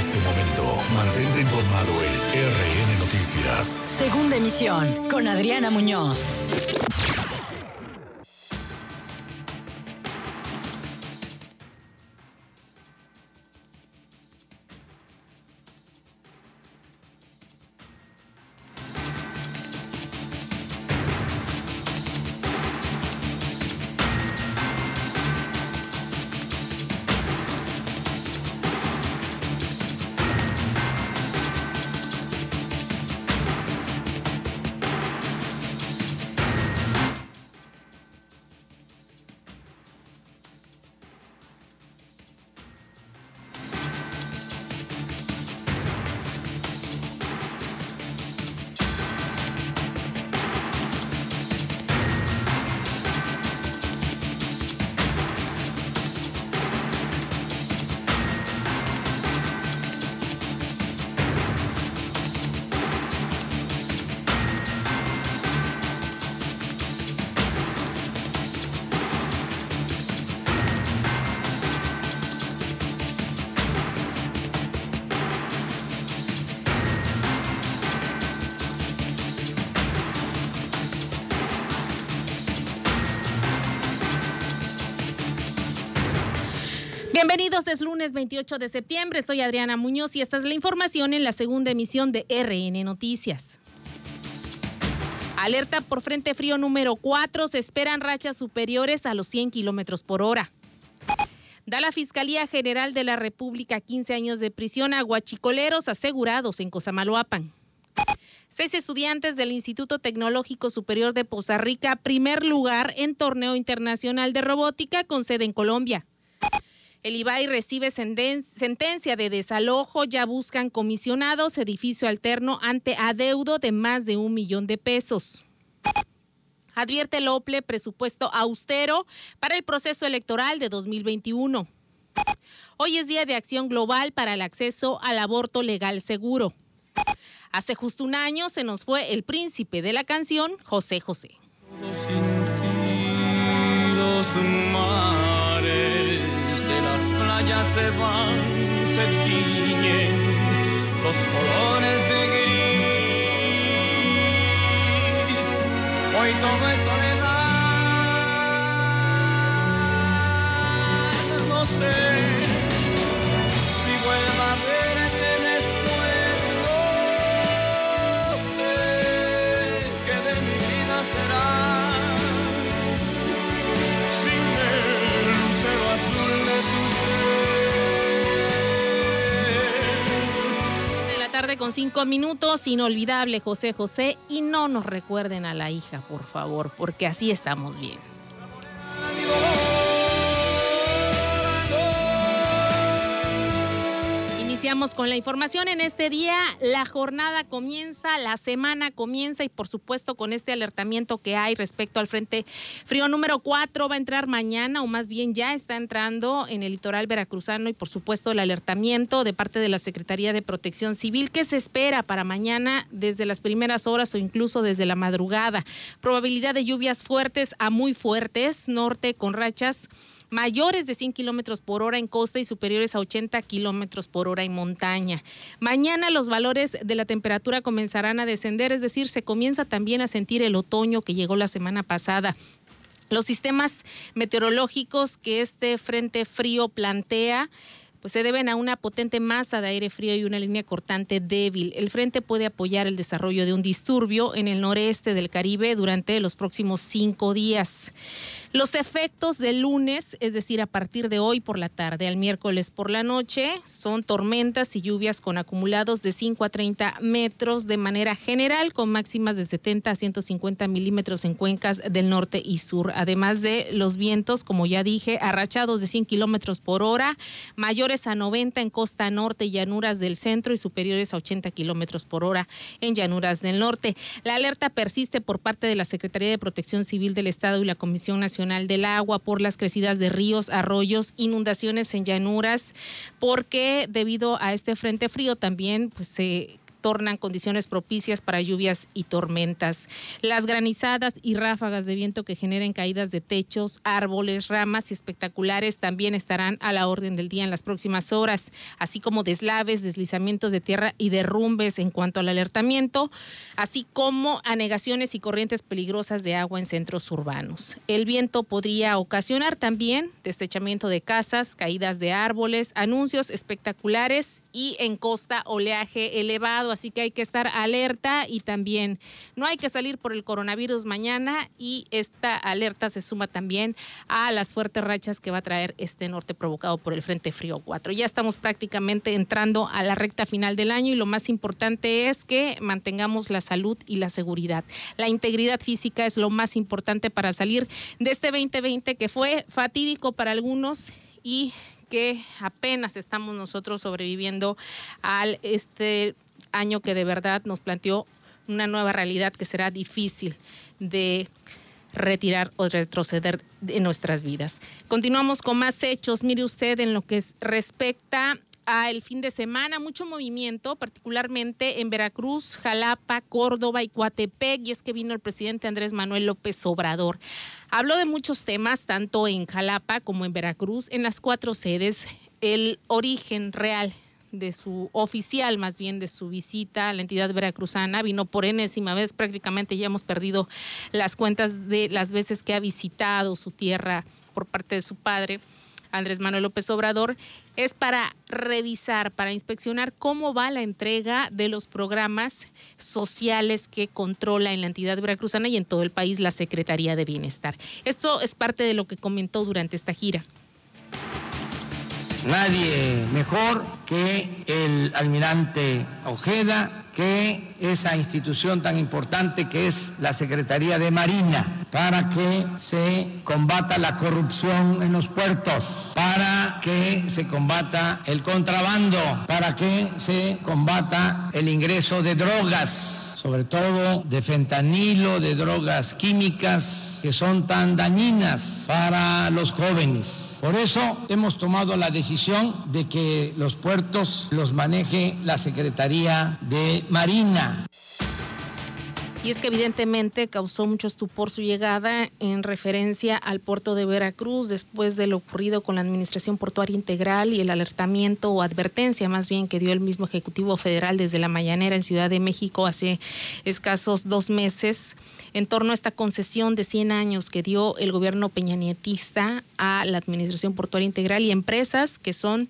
este momento. Mantente informado en RN Noticias. Segunda emisión con Adriana Muñoz. Bienvenidos, es lunes 28 de septiembre. Soy Adriana Muñoz y esta es la información en la segunda emisión de RN Noticias. Alerta por frente frío número 4. Se esperan rachas superiores a los 100 kilómetros por hora. Da la Fiscalía General de la República 15 años de prisión a guachicoleros asegurados en Cosamaloapan. Seis estudiantes del Instituto Tecnológico Superior de Poza Rica, primer lugar en torneo internacional de robótica con sede en Colombia. El IBAI recibe sentencia de desalojo, ya buscan comisionados, edificio alterno ante adeudo de más de un millón de pesos. Advierte el OPLE presupuesto austero para el proceso electoral de 2021. Hoy es Día de Acción Global para el acceso al aborto legal seguro. Hace justo un año se nos fue el príncipe de la canción, José José se van, se tiñen los colores de gris. Hoy todo es soledad, no sé tarde con cinco minutos. Inolvidable José José. Y no nos recuerden a la hija, por favor, porque así estamos bien. Iniciamos con la información en este día. La jornada comienza, la semana comienza y por supuesto con este alertamiento que hay respecto al frente frío número 4 va a entrar mañana o más bien ya está entrando en el litoral veracruzano y por supuesto el alertamiento de parte de la Secretaría de Protección Civil que se espera para mañana desde las primeras horas o incluso desde la madrugada. Probabilidad de lluvias fuertes a muy fuertes, norte con rachas mayores de 100 kilómetros por hora en costa y superiores a 80 kilómetros por hora en montaña. Mañana los valores de la temperatura comenzarán a descender, es decir, se comienza también a sentir el otoño que llegó la semana pasada. Los sistemas meteorológicos que este frente frío plantea pues se deben a una potente masa de aire frío y una línea cortante débil. El frente puede apoyar el desarrollo de un disturbio en el noreste del Caribe durante los próximos cinco días. Los efectos del lunes, es decir, a partir de hoy por la tarde al miércoles por la noche, son tormentas y lluvias con acumulados de 5 a 30 metros de manera general, con máximas de 70 a 150 milímetros en cuencas del norte y sur, además de los vientos, como ya dije, arrachados de 100 kilómetros por hora, mayores a 90 en costa norte y llanuras del centro y superiores a 80 kilómetros por hora en llanuras del norte. La alerta persiste por parte de la Secretaría de Protección Civil del Estado y la Comisión Nacional del Agua por las crecidas de ríos, arroyos, inundaciones en llanuras, porque debido a este frente frío también pues, se tornan condiciones propicias para lluvias y tormentas. Las granizadas y ráfagas de viento que generen caídas de techos, árboles, ramas y espectaculares también estarán a la orden del día en las próximas horas, así como deslaves, deslizamientos de tierra y derrumbes en cuanto al alertamiento, así como anegaciones y corrientes peligrosas de agua en centros urbanos. El viento podría ocasionar también destechamiento de casas, caídas de árboles, anuncios espectaculares y en costa oleaje elevado, así que hay que estar alerta y también no hay que salir por el coronavirus mañana y esta alerta se suma también a las fuertes rachas que va a traer este norte provocado por el Frente Frío 4. Ya estamos prácticamente entrando a la recta final del año y lo más importante es que mantengamos la salud y la seguridad. La integridad física es lo más importante para salir de este 2020 que fue fatídico para algunos y que apenas estamos nosotros sobreviviendo al este año que de verdad nos planteó una nueva realidad que será difícil de retirar o retroceder en nuestras vidas. Continuamos con más hechos. Mire usted en lo que respecta al fin de semana, mucho movimiento, particularmente en Veracruz, Jalapa, Córdoba y Coatepec, y es que vino el presidente Andrés Manuel López Obrador. Habló de muchos temas, tanto en Jalapa como en Veracruz, en las cuatro sedes, el origen real de su oficial, más bien de su visita a la entidad veracruzana. Vino por enésima vez, prácticamente ya hemos perdido las cuentas de las veces que ha visitado su tierra por parte de su padre. Andrés Manuel López Obrador, es para revisar, para inspeccionar cómo va la entrega de los programas sociales que controla en la entidad veracruzana y en todo el país la Secretaría de Bienestar. Esto es parte de lo que comentó durante esta gira. Nadie mejor que el almirante Ojeda, que esa institución tan importante que es la Secretaría de Marina, para que se combata la corrupción en los puertos, para que se combata el contrabando, para que se combata el ingreso de drogas sobre todo de fentanilo, de drogas químicas que son tan dañinas para los jóvenes. Por eso hemos tomado la decisión de que los puertos los maneje la Secretaría de Marina. Y es que evidentemente causó mucho estupor su llegada en referencia al puerto de Veracruz después de lo ocurrido con la Administración Portuaria Integral y el alertamiento o advertencia más bien que dio el mismo Ejecutivo Federal desde la mañanera en Ciudad de México hace escasos dos meses. En torno a esta concesión de 100 años que dio el gobierno peñanietista a la Administración Portuaria Integral y empresas que son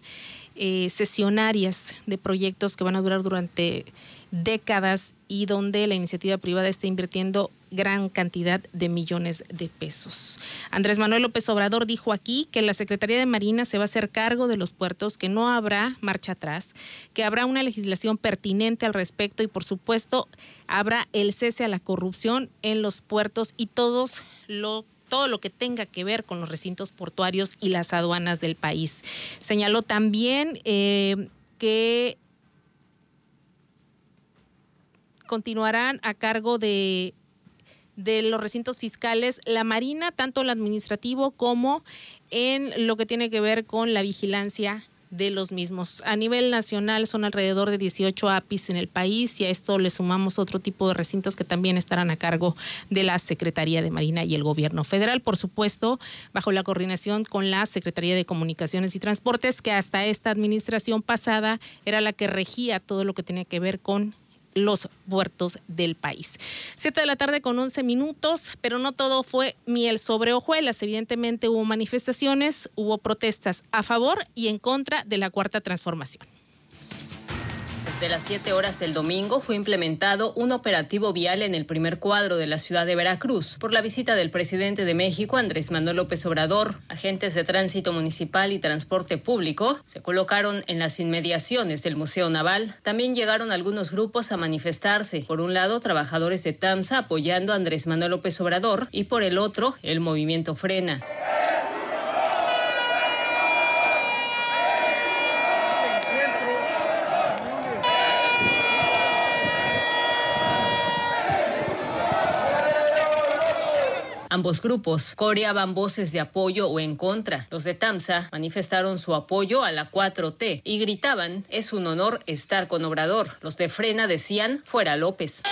eh, sesionarias de proyectos que van a durar durante décadas y donde la iniciativa privada está invirtiendo gran cantidad de millones de pesos. Andrés Manuel López Obrador dijo aquí que la Secretaría de Marina se va a hacer cargo de los puertos, que no habrá marcha atrás, que habrá una legislación pertinente al respecto y por supuesto habrá el cese a la corrupción en los puertos y todos lo todo lo que tenga que ver con los recintos portuarios y las aduanas del país. Señaló también eh, que continuarán a cargo de de los recintos fiscales, la Marina, tanto en lo administrativo como en lo que tiene que ver con la vigilancia de los mismos. A nivel nacional son alrededor de 18 APIs en el país y a esto le sumamos otro tipo de recintos que también estarán a cargo de la Secretaría de Marina y el Gobierno Federal, por supuesto, bajo la coordinación con la Secretaría de Comunicaciones y Transportes, que hasta esta administración pasada era la que regía todo lo que tenía que ver con los puertos del país. Siete de la tarde con 11 minutos, pero no todo fue miel sobre hojuelas. Evidentemente hubo manifestaciones, hubo protestas a favor y en contra de la cuarta transformación. Desde las 7 horas del domingo fue implementado un operativo vial en el primer cuadro de la ciudad de Veracruz. Por la visita del presidente de México, Andrés Manuel López Obrador, agentes de tránsito municipal y transporte público se colocaron en las inmediaciones del Museo Naval. También llegaron algunos grupos a manifestarse. Por un lado, trabajadores de TAMSA apoyando a Andrés Manuel López Obrador y por el otro, el movimiento Frena. Ambos grupos coreaban voces de apoyo o en contra. Los de TAMSA manifestaron su apoyo a la 4T y gritaban, es un honor estar con Obrador. Los de Frena decían, fuera López.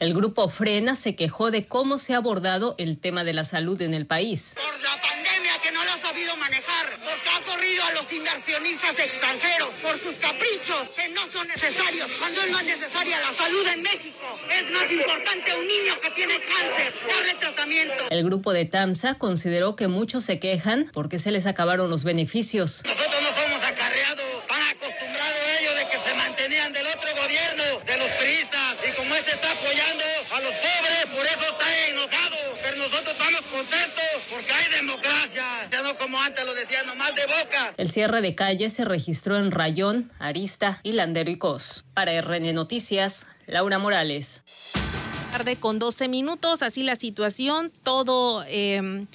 El grupo Frena se quejó de cómo se ha abordado el tema de la salud en el país. Por la pandemia sabido manejar, porque ha corrido a los inversionistas extranjeros por sus caprichos que no son necesarios, cuando es más necesaria la salud en México. Es más importante un niño que tiene cáncer, darle tratamiento. El grupo de TAMSA consideró que muchos se quejan porque se les acabaron los beneficios. Nosotros no somos acarreados, van acostumbrados ellos de que se mantenían del otro gobierno, de los priistas, y como este está apoyando a los pobres, por eso está enojado. Pero nosotros estamos contentos porque hay democracia, ya no como antes lo decían, nomás de boca. El cierre de calles se registró en Rayón, Arista y Landero y Cos. Para RN Noticias, Laura Morales. Tarde con 12 minutos, así la situación, todo... Eh,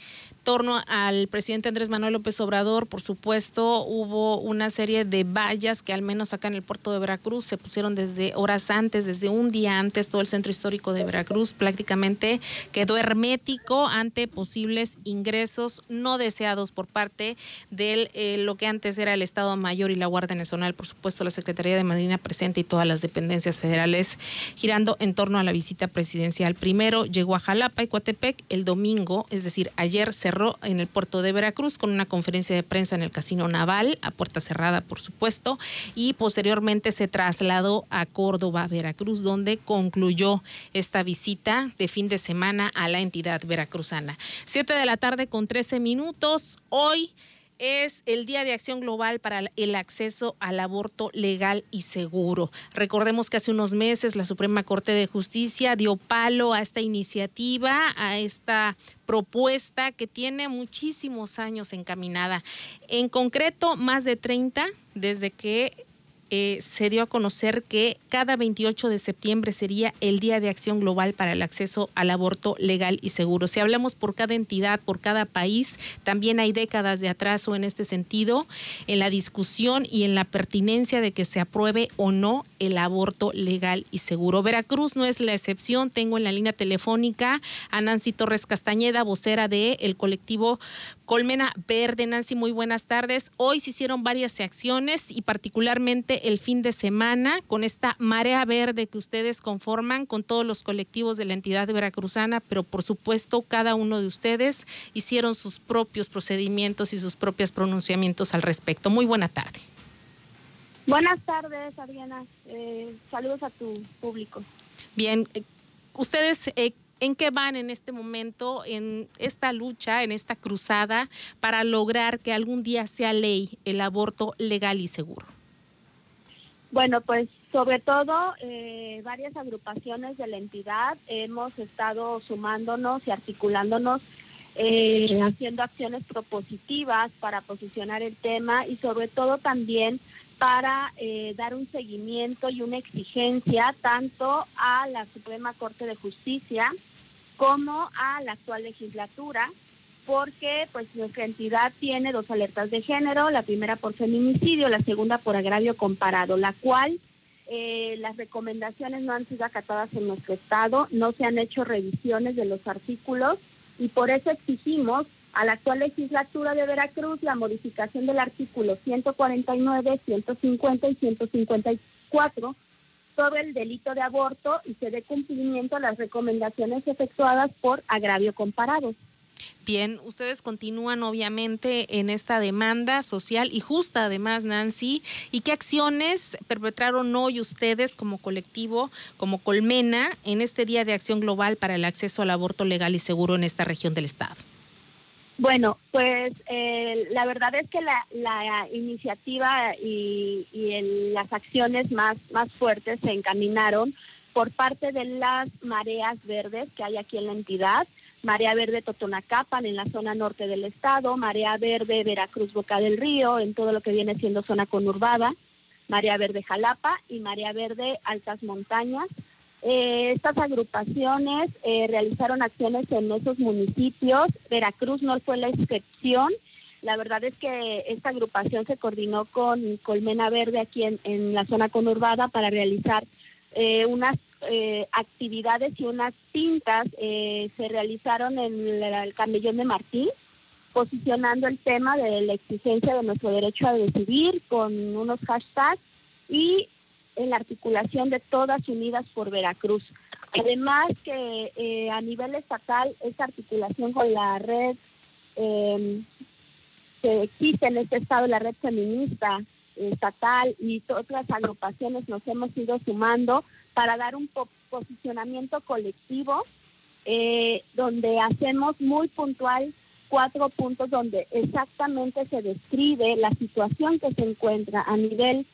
torno al presidente Andrés Manuel López Obrador, por supuesto, hubo una serie de vallas que al menos acá en el puerto de Veracruz se pusieron desde horas antes, desde un día antes, todo el centro histórico de Veracruz prácticamente quedó hermético ante posibles ingresos no deseados por parte de eh, lo que antes era el Estado Mayor y la Guardia Nacional, por supuesto la Secretaría de Marina presente y todas las dependencias federales girando en torno a la visita presidencial. Primero llegó a Jalapa y Coatepec el domingo, es decir, ayer se en el puerto de Veracruz con una conferencia de prensa en el Casino Naval, a puerta cerrada, por supuesto, y posteriormente se trasladó a Córdoba, Veracruz, donde concluyó esta visita de fin de semana a la entidad veracruzana. Siete de la tarde con trece minutos. Hoy es el Día de Acción Global para el Acceso al Aborto Legal y Seguro. Recordemos que hace unos meses la Suprema Corte de Justicia dio palo a esta iniciativa, a esta propuesta que tiene muchísimos años encaminada. En concreto, más de 30 desde que eh, se dio a conocer que cada 28 de septiembre sería el Día de Acción Global para el Acceso al Aborto Legal y Seguro. Si hablamos por cada entidad, por cada país, también hay décadas de atraso en este sentido, en la discusión y en la pertinencia de que se apruebe o no el aborto legal y seguro. Veracruz no es la excepción. Tengo en la línea telefónica a Nancy Torres Castañeda, vocera del el colectivo Colmena Verde. Nancy, muy buenas tardes. Hoy se hicieron varias acciones y particularmente el fin de semana con esta marea verde que ustedes conforman con todos los colectivos de la entidad veracruzana, pero por supuesto cada uno de ustedes hicieron sus propios procedimientos y sus propios pronunciamientos al respecto. Muy buena tarde. Buenas tardes, Adriana. Eh, saludos a tu público. Bien, eh, ustedes... Eh, ¿En qué van en este momento, en esta lucha, en esta cruzada, para lograr que algún día sea ley el aborto legal y seguro? Bueno, pues sobre todo eh, varias agrupaciones de la entidad hemos estado sumándonos y articulándonos, eh, haciendo acciones propositivas para posicionar el tema y sobre todo también para eh, dar un seguimiento y una exigencia tanto a la Suprema Corte de Justicia como a la actual legislatura porque pues nuestra entidad tiene dos alertas de género, la primera por feminicidio, la segunda por agravio comparado, la cual eh, las recomendaciones no han sido acatadas en nuestro estado, no se han hecho revisiones de los artículos y por eso exigimos a la actual legislatura de Veracruz la modificación del artículo 149, 150 y 154 sobre el delito de aborto y se dé cumplimiento a las recomendaciones efectuadas por agravio comparado. Bien, ustedes continúan obviamente en esta demanda social y justa además, Nancy. ¿Y qué acciones perpetraron hoy ustedes como colectivo, como Colmena, en este Día de Acción Global para el Acceso al Aborto Legal y Seguro en esta región del Estado? Bueno, pues eh, la verdad es que la, iniciativa y, y las acciones más, más fuertes se encaminaron por parte de las mareas verdes que hay aquí en la entidad. Marea Verde Totonacapan en la zona norte del estado, Marea Verde Veracruz Boca del Río en todo lo que viene siendo zona conurbada, Marea Verde Jalapa y Marea Verde Altas Montañas. Eh, estas agrupaciones eh, realizaron acciones en esos municipios, Veracruz no fue la excepción La verdad es que esta agrupación se coordinó con Colmena Verde aquí en, en la zona conurbada para realizar eh, unas actividades y unas pintas. Se realizaron en el, el Camellón de Martín, posicionando el tema de la exigencia de nuestro derecho a decidir con unos hashtags y en la articulación de todas unidas por Veracruz. Además que eh, a nivel estatal esta articulación con la red eh, que existe en este estado, la red feminista estatal y otras agrupaciones nos hemos ido sumando para dar un po posicionamiento colectivo eh, donde hacemos muy puntual cuatro puntos donde exactamente se describe la situación que se encuentra a nivel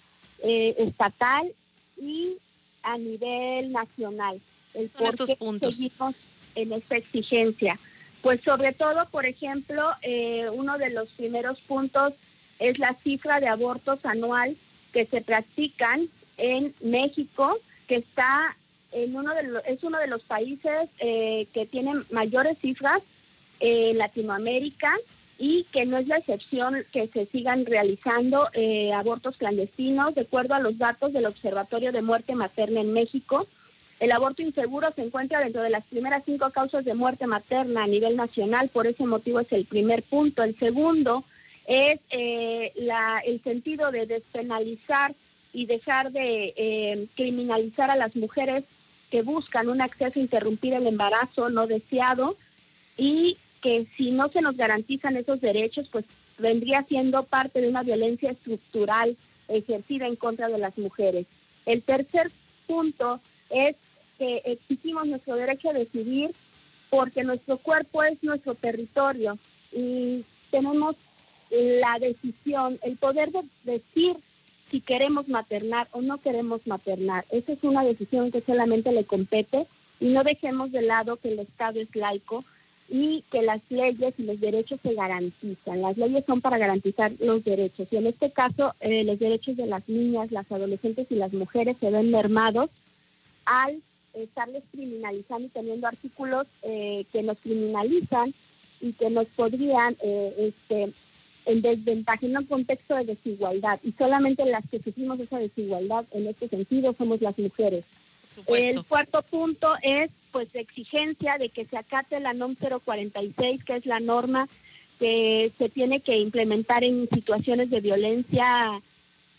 eh, estatal y a nivel nacional. El Son estos puntos. Seguimos en esta exigencia. Pues sobre todo, por ejemplo, eh, uno de los primeros puntos es la cifra de abortos anual que se practican en México, que está en uno de los, es uno de los países eh, que tienen mayores cifras en Latinoamérica y que no es la excepción que se sigan realizando eh, abortos clandestinos. De acuerdo a los datos del Observatorio de Muerte Materna en México, el aborto inseguro se encuentra dentro de las primeras cinco causas de muerte materna a nivel nacional, por ese motivo es el primer punto. El segundo es eh, la, el sentido de despenalizar y dejar de eh, criminalizar a las mujeres que buscan un acceso a interrumpir el embarazo no deseado y que si no se nos garantizan esos derechos, pues vendría siendo parte de una violencia estructural ejercida en contra de las mujeres. El tercer punto es que exigimos nuestro derecho a decidir porque nuestro cuerpo es nuestro territorio y tenemos la decisión, el poder de decir si queremos maternar o no queremos maternar. Esa es una decisión que solamente le compete y no dejemos de lado que el Estado es laico y que las leyes y los derechos se garantizan. Las leyes son para garantizar los derechos y en este caso eh, los derechos de las niñas, las adolescentes y las mujeres se ven mermados al estarles criminalizando y teniendo artículos eh, que nos criminalizan y que nos podrían eh, este, en desventaja, en un contexto de desigualdad. Y solamente las que sufrimos esa desigualdad en este sentido somos las mujeres. El cuarto punto es pues la exigencia de que se acate la NOM 046, que es la norma que se tiene que implementar en situaciones de violencia,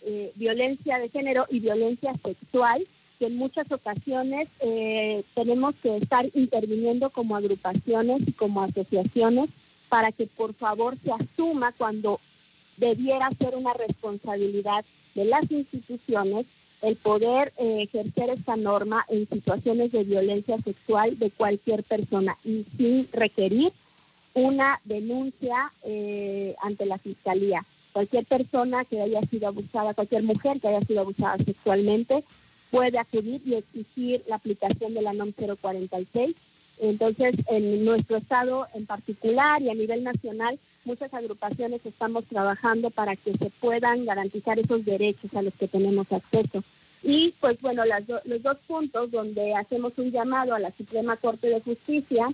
eh, violencia de género y violencia sexual, que en muchas ocasiones eh, tenemos que estar interviniendo como agrupaciones y como asociaciones para que por favor se asuma cuando debiera ser una responsabilidad de las instituciones el poder eh, ejercer esta norma en situaciones de violencia sexual de cualquier persona y sin requerir una denuncia eh, ante la fiscalía. Cualquier persona que haya sido abusada, cualquier mujer que haya sido abusada sexualmente, puede acudir y exigir la aplicación de la NOM 046. Entonces, en nuestro estado en particular y a nivel nacional, muchas agrupaciones estamos trabajando para que se puedan garantizar esos derechos a los que tenemos acceso. Y pues bueno, las los dos puntos donde hacemos un llamado a la Suprema Corte de Justicia,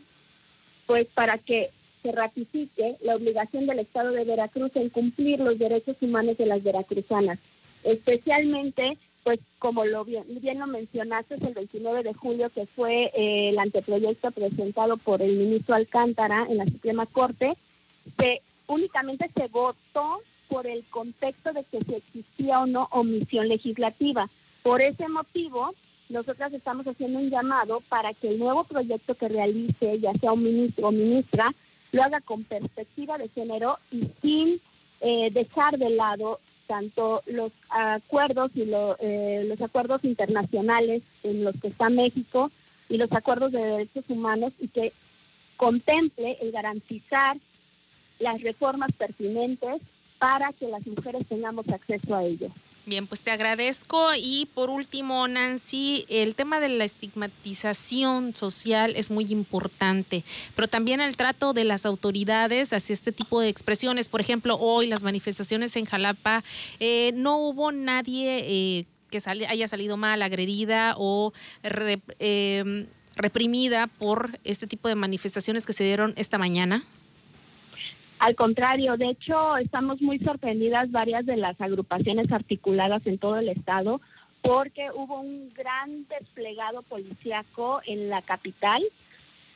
pues para que se ratifique la obligación del Estado de Veracruz en cumplir los derechos humanos de las veracruzanas, especialmente pues como lo bien, lo mencionaste, es el 29 de julio que fue eh, el anteproyecto presentado por el ministro Alcántara en la Suprema Corte, que únicamente se votó por el contexto de que si existía o no omisión legislativa. Por ese motivo, nosotras estamos haciendo un llamado para que el nuevo proyecto que realice, ya sea un ministro o ministra, lo haga con perspectiva de género y sin eh, dejar de lado tanto los acuerdos y eh, los acuerdos internacionales en los que está México y los acuerdos de derechos humanos y que contemple el garantizar las reformas pertinentes para que las mujeres tengamos acceso a ello. Bien, pues te agradezco. Y por último, Nancy, el tema de la estigmatización social es muy importante, pero también el trato de las autoridades hacia este tipo de expresiones. Por ejemplo, hoy las manifestaciones en Jalapa, eh, no hubo nadie eh, que haya salido mal, agredida o em, reprimida por este tipo de manifestaciones que se dieron esta mañana. Al contrario, de hecho, estamos muy sorprendidas varias de las agrupaciones articuladas en todo el estado porque hubo un gran desplegado policíaco en la capital,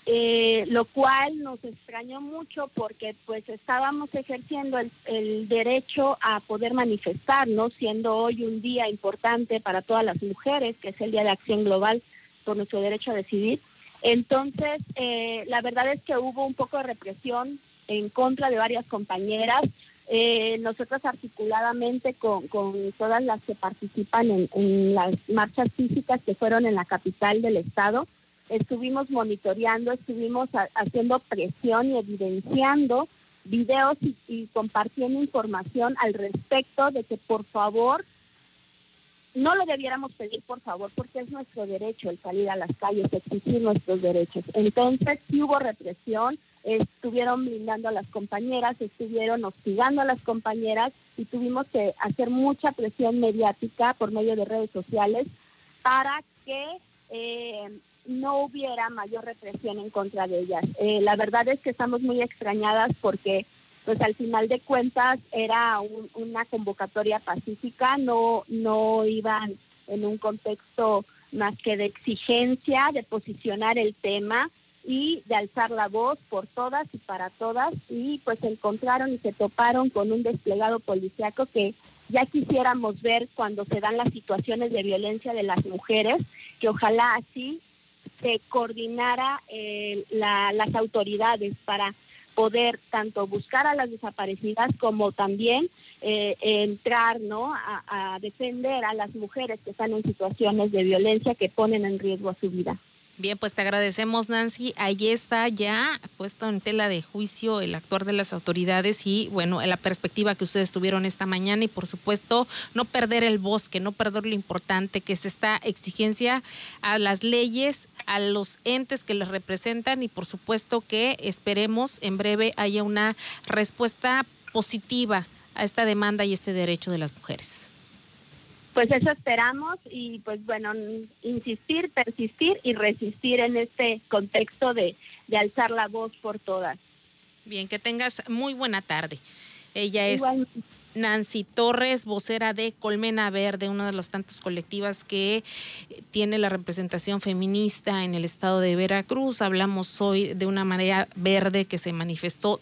eh, lo cual nos extrañó mucho porque pues estábamos ejerciendo el, el derecho a poder manifestarnos, siendo hoy un día importante para todas las mujeres, que es el Día de Acción Global por nuestro derecho a decidir. Entonces, eh, la verdad es que hubo un poco de represión en contra de varias compañeras. Eh, nosotros articuladamente con, con todas las que participan en, las marchas físicas que fueron en la capital del estado, estuvimos monitoreando, estuvimos ha- haciendo presión y evidenciando videos y, y compartiendo información al respecto de que por favor no lo debiéramos pedir por favor porque es nuestro derecho el salir a las calles, exigir nuestros derechos. Entonces sí hubo represión, estuvieron blindando a las compañeras, estuvieron hostigando a las compañeras y tuvimos que hacer mucha presión mediática por medio de redes sociales para que eh, no hubiera mayor represión en contra de ellas. Eh, la verdad es que estamos muy extrañadas porque pues al final de cuentas era un- una convocatoria pacífica, no, no iban en un contexto más que de exigencia, de posicionar el tema y de alzar la voz por todas y para todas y pues se encontraron y se toparon con un desplegado policiaco que ya quisiéramos ver cuando se dan las situaciones de violencia de las mujeres, que ojalá así se coordinara eh, la- las autoridades para poder tanto buscar a las desaparecidas como también eh, entrar no a, defender a las mujeres que están en situaciones de violencia que ponen en riesgo su vida. Bien, pues te agradecemos, Nancy. Ahí está ya puesto en tela de juicio el actuar de las autoridades y, bueno, la perspectiva que ustedes tuvieron esta mañana y, por supuesto, no perder el bosque, no perder lo importante que es esta exigencia a las leyes, a los entes que les representan y, por supuesto, que esperemos en breve haya una respuesta positiva a esta demanda y este derecho de las mujeres. Pues eso esperamos y pues bueno, insistir, persistir y resistir en este contexto de, de alzar la voz por todas. Bien, que tengas muy buena tarde. Ella es Igual- Nancy Torres, vocera de Colmena Verde, una de las tantas colectivas que eh, tiene la representación feminista en el estado de Veracruz. Hablamos hoy de una marea verde que se manifestó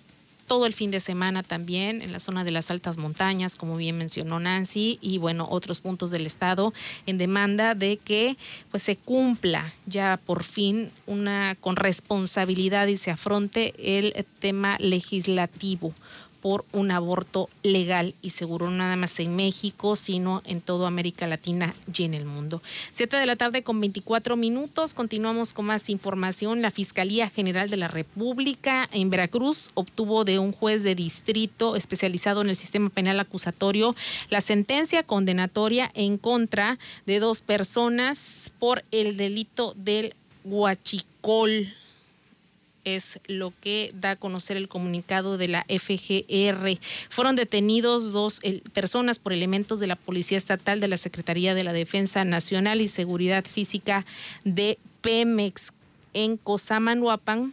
todo el fin de semana también en la zona de las altas montañas, como bien mencionó Nancy, y bueno, otros puntos del estado en demanda de que pues se cumpla ya por fin una con responsabilidad y se afronte el tema legislativo por un aborto legal y seguro, no nada más en México, sino en toda América Latina y en el mundo. Siete de la tarde con 24 minutos, continuamos con más información. La Fiscalía General de la República en Veracruz obtuvo de un juez de distrito especializado en el sistema penal acusatorio la sentencia condenatoria en contra de dos personas por el delito del huachicol es lo que da a conocer el comunicado de la FGR. Fueron detenidos dos personas por elementos de la Policía Estatal de la Secretaría de la Defensa Nacional y Seguridad Física de Pemex en Cosamaloapan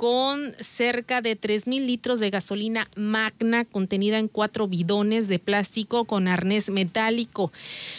con cerca de 3 mil litros de gasolina magna contenida en cuatro bidones de plástico con arnés metálico,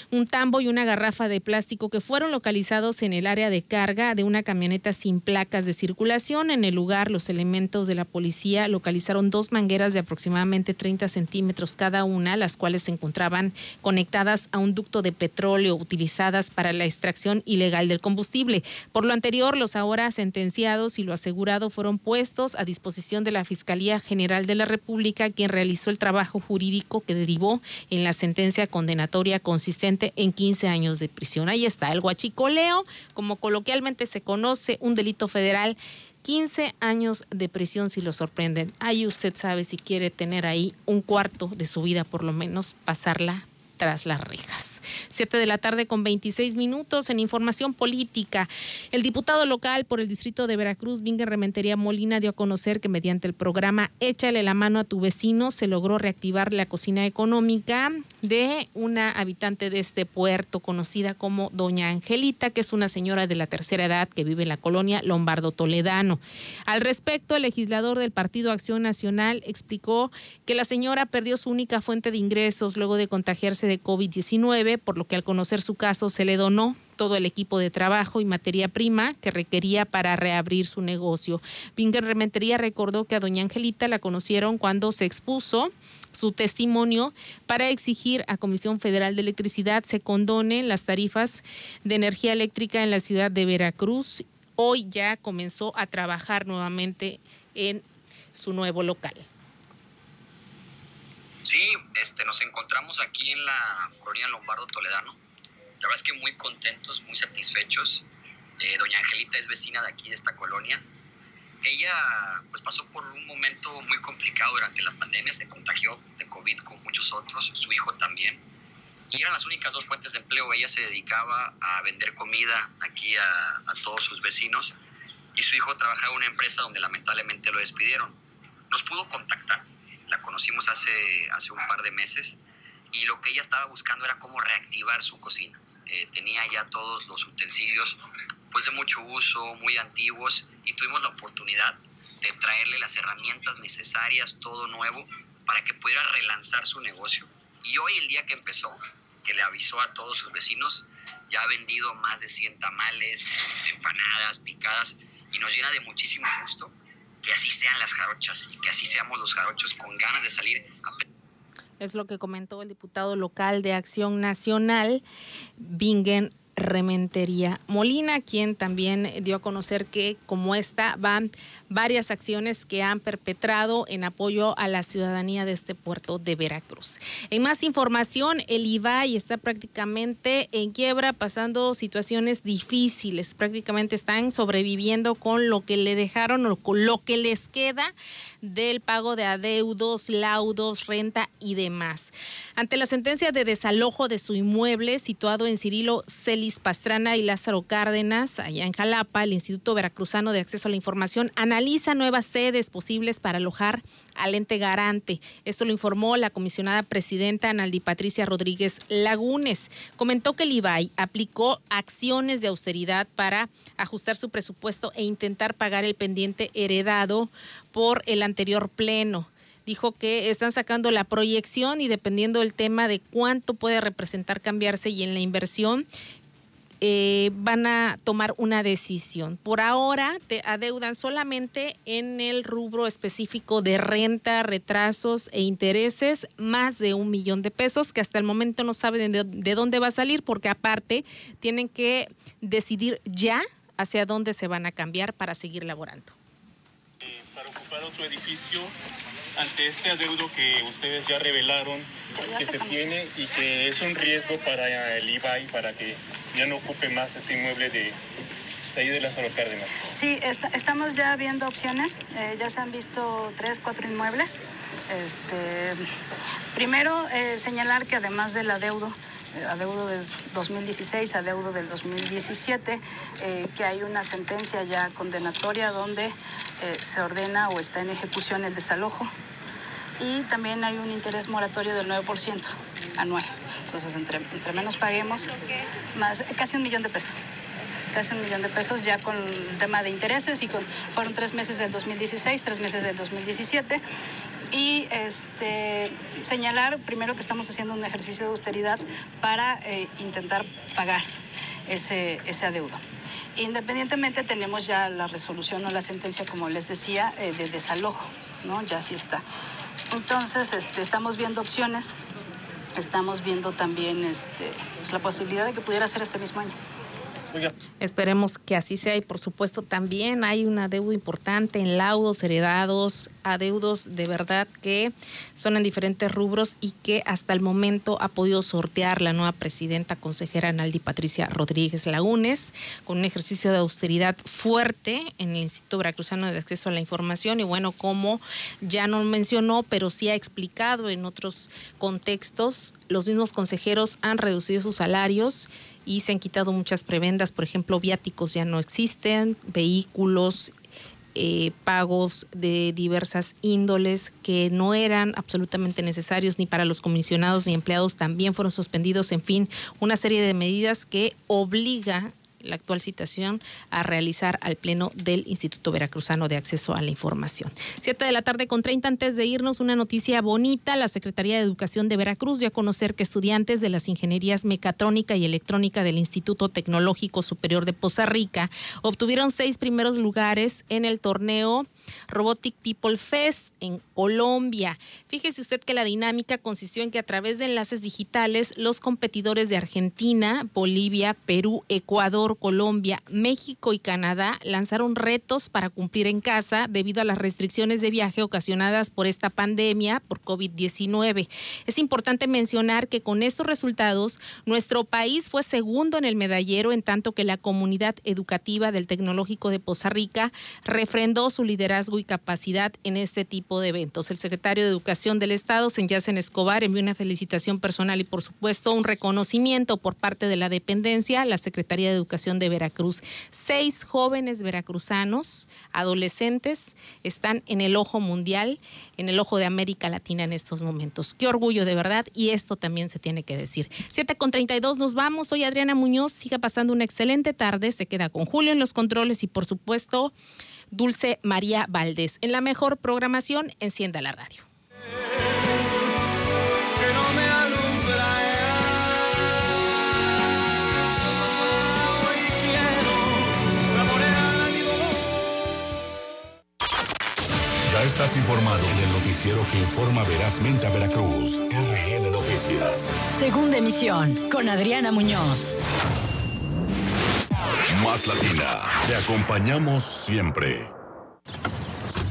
un tambo y una garrafa de plástico que fueron localizados en el área de carga de una camioneta sin placas de circulación. En el lugar, los elementos de la policía localizaron dos mangueras de aproximadamente 30 centímetros cada una, las cuales se encontraban conectadas a un ducto de petróleo utilizadas para la extracción ilegal del combustible. Por lo anterior, los ahora sentenciados y lo asegurado fueron puestos a disposición de la Fiscalía General de la República, quien realizó el trabajo jurídico que derivó en la sentencia condenatoria consistente en 15 años de prisión. Ahí está, el guachicoleo, como coloquialmente se conoce, un delito federal 15 años de prisión si lo sorprenden. Ahí usted sabe si quiere tener ahí un cuarto de su vida, por lo menos pasarla tras las rejas. Siete de la tarde con 26 minutos en información política. El diputado local por el distrito de Veracruz, Vinga Rementería Molina, dio a conocer que mediante el programa Échale la mano a tu vecino se logró reactivar la cocina económica de una habitante de este puerto conocida como Doña Angelita, que es una señora de la tercera edad que vive en la colonia Lombardo Toledano. Al respecto, el legislador del Partido Acción Nacional explicó que la señora perdió su única fuente de ingresos luego de contagiarse de COVID-19, por lo que al conocer su caso se le donó todo el equipo de trabajo y materia prima que requería para reabrir su negocio. Pinger Rementería recordó que a doña Angelita la conocieron cuando se expuso su testimonio para exigir a Comisión Federal de Electricidad se condonen las tarifas de energía eléctrica en la ciudad de Veracruz. Hoy ya comenzó a trabajar nuevamente en su nuevo local. Sí, este, nos encontramos aquí en la colonia Lombardo Toledano. La verdad es que muy contentos, muy satisfechos. Eh, doña Angelita es vecina de aquí, de esta colonia. Ella pues, pasó por un momento muy complicado durante la pandemia, se contagió de COVID con muchos otros, su hijo también. Y eran las únicas dos fuentes de empleo. Ella se dedicaba a vender comida aquí a, a todos sus vecinos y su hijo trabajaba en una empresa donde lamentablemente lo despidieron. Nos pudo contactar, la conocimos hace, hace un par de meses y lo que ella estaba buscando era cómo reactivar su cocina. Eh, tenía ya todos los utensilios pues de mucho uso, muy antiguos y tuvimos la oportunidad de traerle las herramientas necesarias, todo nuevo, para que pudiera relanzar su negocio. Y hoy el día que empezó, que le avisó a todos sus vecinos, ya ha vendido más de 100 tamales, empanadas, picadas, y nos llena de muchísimo gusto que así sean las jarochas y que así seamos los jarochos con ganas de salir a es lo que comentó el diputado local de Acción Nacional, Bingen Rementería Molina, quien también dio a conocer que como esta van varias acciones que han perpetrado en apoyo a la ciudadanía de este puerto de Veracruz. En más información, el IBAI está prácticamente en quiebra, pasando situaciones difíciles. Prácticamente están sobreviviendo con lo que le dejaron o con lo que les queda del pago de adeudos, laudos, renta y demás. Ante la sentencia de desalojo de su inmueble situado en Cirilo Celis Pastrana y Lázaro Cárdenas, allá en Jalapa, el Instituto Veracruzano de Acceso a la Información analiza nuevas sedes posibles para alojar al ente garante. Esto lo informó la comisionada presidenta Analdi Patricia Rodríguez Lagunes. Comentó que el IBAI aplicó acciones de austeridad para ajustar su presupuesto e intentar pagar el pendiente heredado por el anterior pleno. Dijo que están sacando la proyección y dependiendo del tema de cuánto puede representar cambiarse y en la inversión, eh, van a tomar una decisión. Por ahora te adeudan solamente en el rubro específico de renta, retrasos e intereses más de un millón de pesos que hasta el momento no saben de, de dónde va a salir porque aparte tienen que decidir ya hacia dónde se van a cambiar para seguir laborando para ocupar otro edificio ante este adeudo que ustedes ya revelaron que se tiene y que es un riesgo para el IBAI para que ya no ocupe más este inmueble de, ahí de las Cárdenas. Sí, estamos ya viendo opciones, eh, ya se han visto tres, cuatro inmuebles. Este, primero, eh, señalar que además del adeudo, eh, adeudo del 2016, adeudo del 2017, eh, que hay una sentencia ya condenatoria donde eh, se ordena o está en ejecución el desalojo. Y también hay un interés moratorio del 9% anual. Entonces, entre, entre menos paguemos, más casi un millón de pesos casi un millón de pesos ya con el tema de intereses y con, fueron tres meses del 2016, tres meses del 2017 y este, señalar primero que estamos haciendo un ejercicio de austeridad para eh, intentar pagar ese, ese adeudo. Independientemente tenemos ya la resolución o la sentencia, como les decía, eh, de desalojo, ¿no? Ya sí está. Entonces, este, estamos viendo opciones, estamos viendo también este, la posibilidad de que pudiera ser este mismo año. Esperemos que así sea y por supuesto también hay una deuda importante en laudos heredados, adeudos de verdad que son en diferentes rubros y que hasta el momento ha podido sortear la nueva presidenta consejera Naldi Patricia Rodríguez Lagunes con un ejercicio de austeridad fuerte en el Instituto Veracruzano de Acceso a la Información. Y bueno, como ya no mencionó, pero sí ha explicado en otros contextos, los mismos consejeros han reducido sus salarios y se han quitado muchas prebendas, por ejemplo, viáticos ya no existen, vehículos, eh, pagos de diversas índoles que no eran absolutamente necesarios ni para los comisionados ni empleados también fueron suspendidos, en fin, una serie de medidas que obliga la actual citación a realizar al Pleno del Instituto Veracruzano de Acceso a la Información. Siete de la tarde con 30 antes de irnos, una noticia bonita. La Secretaría de Educación de Veracruz dio a conocer que estudiantes de las ingenierías mecatrónica y electrónica del Instituto Tecnológico Superior de Poza Rica obtuvieron seis primeros lugares en el torneo Robotic People Fest en Colombia. Fíjese usted que la dinámica consistió en que a través de enlaces digitales los competidores de Argentina, Bolivia, Perú, Ecuador, Colombia, México y Canadá lanzaron retos para cumplir en casa debido a las restricciones de viaje ocasionadas por esta pandemia por COVID-19. Es importante mencionar que con estos resultados nuestro país fue segundo en el medallero en tanto que la comunidad educativa del Tecnológico de Poza Rica refrendó su liderazgo y capacidad en este tipo de eventos. El secretario de Educación del Estado, Senyacen Escobar, envió una felicitación personal y por supuesto un reconocimiento por parte de la dependencia, la Secretaría de Educación de Veracruz. Seis jóvenes veracruzanos, adolescentes, están en el ojo mundial, en el ojo de América Latina en estos momentos. Qué orgullo de verdad y esto también se tiene que decir. 7 con 32 nos vamos. Soy Adriana Muñoz. Siga pasando una excelente tarde. Se queda con Julio en los controles y por supuesto Dulce María Valdés. En la mejor programación, encienda la radio. Estás informado en el noticiero que informa verazmente a Veracruz. RN Noticias. Segunda emisión con Adriana Muñoz. Más latina. Te acompañamos siempre.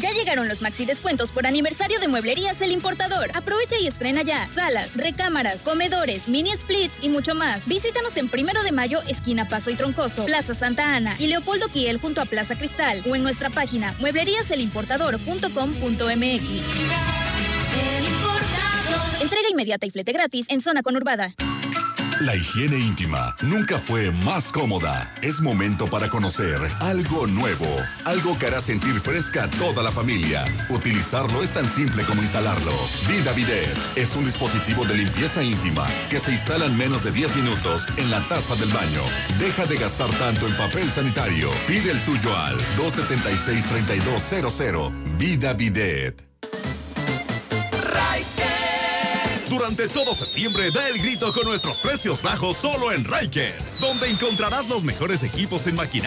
Ya llegaron los maxi descuentos por aniversario de Mueblerías El Importador. Aprovecha y estrena ya salas, recámaras, comedores, mini splits y mucho más. Visítanos en Primero de Mayo, esquina Paso y Troncoso, Plaza Santa Ana y Leopoldo Kiel junto a Plaza Cristal o en nuestra página muebleríaselimportador.com.mx. Entrega inmediata y flete gratis en zona conurbada. La higiene íntima nunca fue más cómoda. Es momento para conocer algo nuevo, algo que hará sentir fresca a toda la familia. Utilizarlo es tan simple como instalarlo. Vida Bidet es un dispositivo de limpieza íntima que se instala en menos de 10 minutos en la taza del baño. Deja de gastar tanto en papel sanitario. Pide el tuyo al 276-3200. Vida Bidet. Durante todo septiembre da el grito con nuestros precios bajos solo en Riker, donde encontrarás los mejores equipos en maquinaria